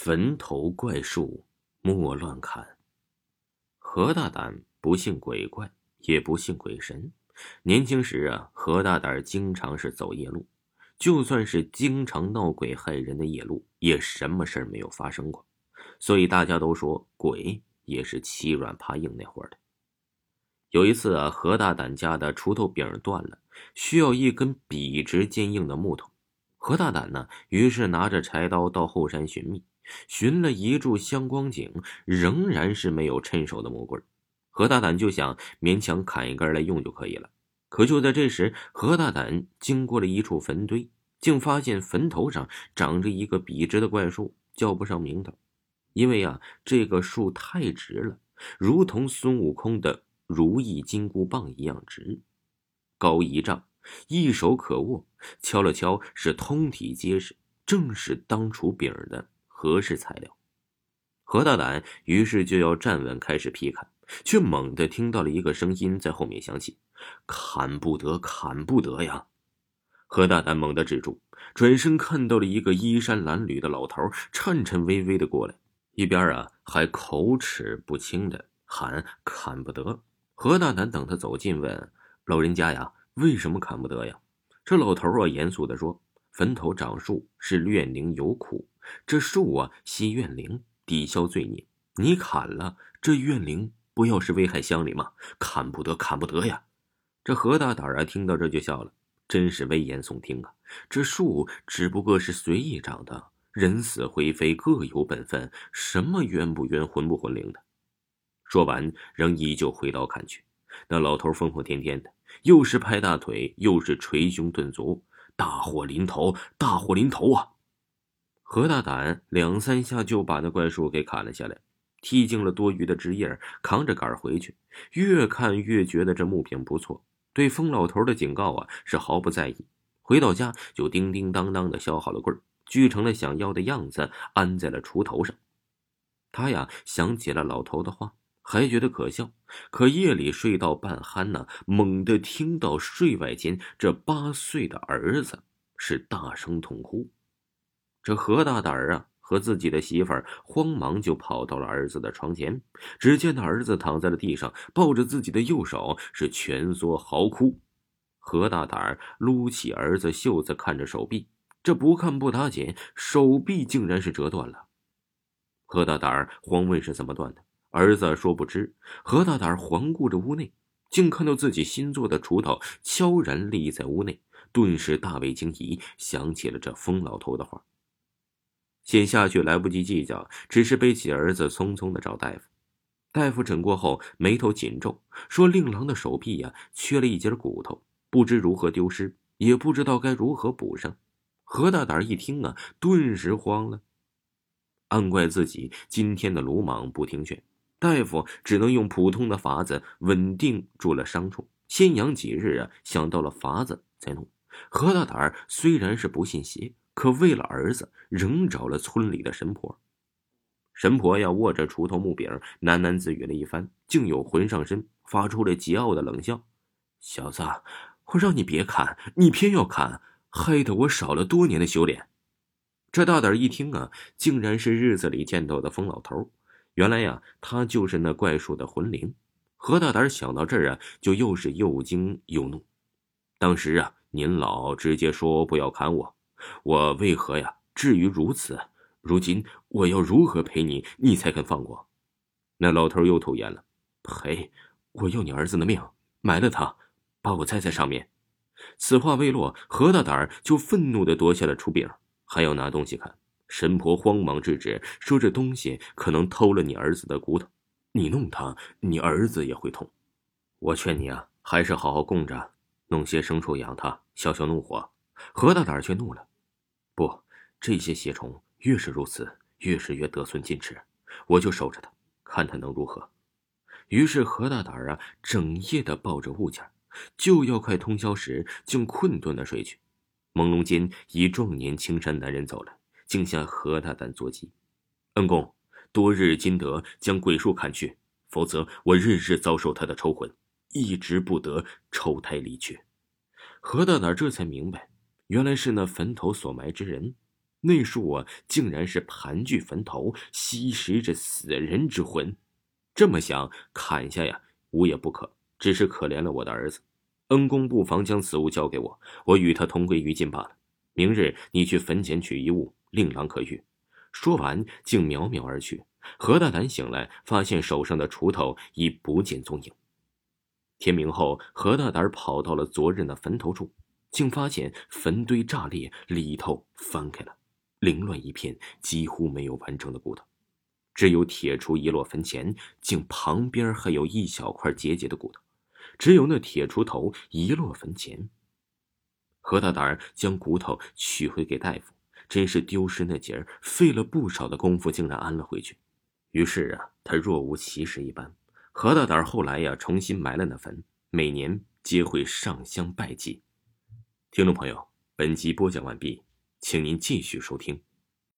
坟头怪树莫乱砍。何大胆不信鬼怪，也不信鬼神。年轻时啊，何大胆经常是走夜路，就算是经常闹鬼害人的夜路，也什么事儿没有发生过。所以大家都说鬼也是欺软怕硬那会儿的。有一次啊，何大胆家的锄头柄断了，需要一根笔直坚硬的木头。何大胆呢，于是拿着柴刀到后山寻觅。寻了一炷香光景，仍然是没有趁手的木棍。何大胆就想勉强砍一根来用就可以了。可就在这时，何大胆经过了一处坟堆，竟发现坟头上长着一个笔直的怪树，叫不上名头，因为啊，这个树太直了，如同孙悟空的如意金箍棒一样直，高一丈，一手可握，敲了敲是通体结实，正是当初柄的。合适材料，何大胆于是就要站稳开始劈砍，却猛地听到了一个声音在后面响起：“砍不得，砍不得呀！”何大胆猛地止住，转身看到了一个衣衫褴褛的老头，颤颤巍巍的过来，一边啊还口齿不清的喊：“砍不得！”何大胆等他走近问：“老人家呀，为什么砍不得呀？”这老头啊严肃的说：“坟头长树是怨灵有苦。”这树啊，吸怨灵，抵消罪孽。你砍了这怨灵，不要是危害乡里吗？砍不得，砍不得呀！这何大胆啊，听到这就笑了，真是危言耸听啊！这树只不过是随意长的，人死灰飞各有本分，什么冤不冤，魂不魂灵的。说完，仍依旧挥刀砍去。那老头疯疯癫癫的，又是拍大腿，又是捶胸顿足，大祸临头，大祸临头啊！何大胆两三下就把那怪树给砍了下来，剔净了多余的枝叶，扛着杆回去。越看越觉得这木柄不错，对疯老头的警告啊是毫不在意。回到家就叮叮当当的削好了棍锯成了想要的样子，安在了锄头上。他呀想起了老头的话，还觉得可笑。可夜里睡到半酣呢，猛地听到睡外间这八岁的儿子是大声痛哭。这何大胆儿啊，和自己的媳妇儿慌忙就跑到了儿子的床前。只见那儿子躺在了地上，抱着自己的右手，是蜷缩嚎哭。何大胆儿撸起儿子袖子，看着手臂，这不看不打紧，手臂竟然是折断了。何大胆儿慌问是怎么断的，儿子说不知。何大胆环顾着屋内，竟看到自己新做的锄头悄然立在屋内，顿时大为惊疑，想起了这疯老头的话。先下去来不及计较，只是背起儿子，匆匆的找大夫。大夫诊过后，眉头紧皱，说：“令郎的手臂呀，缺了一节骨头，不知如何丢失，也不知道该如何补上。”何大胆一听啊，顿时慌了，暗怪自己今天的鲁莽不听劝。大夫只能用普通的法子稳定住了伤处，先养几日啊，想到了法子再弄。何大胆儿虽然是不信邪。可为了儿子，仍找了村里的神婆。神婆呀，握着锄头木柄，喃喃自语了一番，竟有魂上身，发出了桀骜的冷笑：“小子，我让你别砍，你偏要砍，害得我少了多年的修炼。”这大胆一听啊，竟然是日子里见到的疯老头。原来呀，他就是那怪树的魂灵。何大胆想到这儿啊，就又是又惊又怒。当时啊，您老直接说不要砍我。我为何呀？至于如此，如今我要如何赔你，你才肯放过？那老头又吐烟了。赔？我要你儿子的命，埋了他，把我栽在上面。此话未落，何大胆就愤怒的夺下了锄柄，还要拿东西砍。神婆慌忙制止，说这东西可能偷了你儿子的骨头，你弄他，你儿子也会痛。我劝你啊，还是好好供着，弄些牲畜养他，消消怒火。何大胆却怒了。不，这些邪虫越是如此，越是越得寸进尺，我就守着他，看他能如何。于是何大胆啊，整夜的抱着物件，就要快通宵时，竟困顿的睡去。朦胧间，一壮年青衫男人走来，竟向何大胆作揖：“恩公，多日今得将鬼术砍去，否则我日日遭受他的抽魂，一直不得抽胎离去。”何大胆这才明白，原来是那坟头所埋之人。那术啊，竟然是盘踞坟头，吸食着死人之魂。这么想，砍下呀，无也不可。只是可怜了我的儿子。恩公不妨将此物交给我，我与他同归于尽罢了。明日你去坟前取一物，令郎可遇。说完，竟渺渺而去。何大胆醒来，发现手上的锄头已不见踪影。天明后，何大胆跑到了昨日的坟头处，竟发现坟堆炸裂，里头翻开了。凌乱一片，几乎没有完整的骨头，只有铁锄遗落坟前，竟旁边还有一小块结节的骨头，只有那铁锄头遗落坟前。何大胆将骨头取回给大夫，真是丢失那节儿费了不少的功夫，竟然安了回去。于是啊，他若无其事一般。何大胆后来呀，重新埋了那坟，每年皆会上香拜祭。听众朋友，本集播讲完毕。请您继续收听。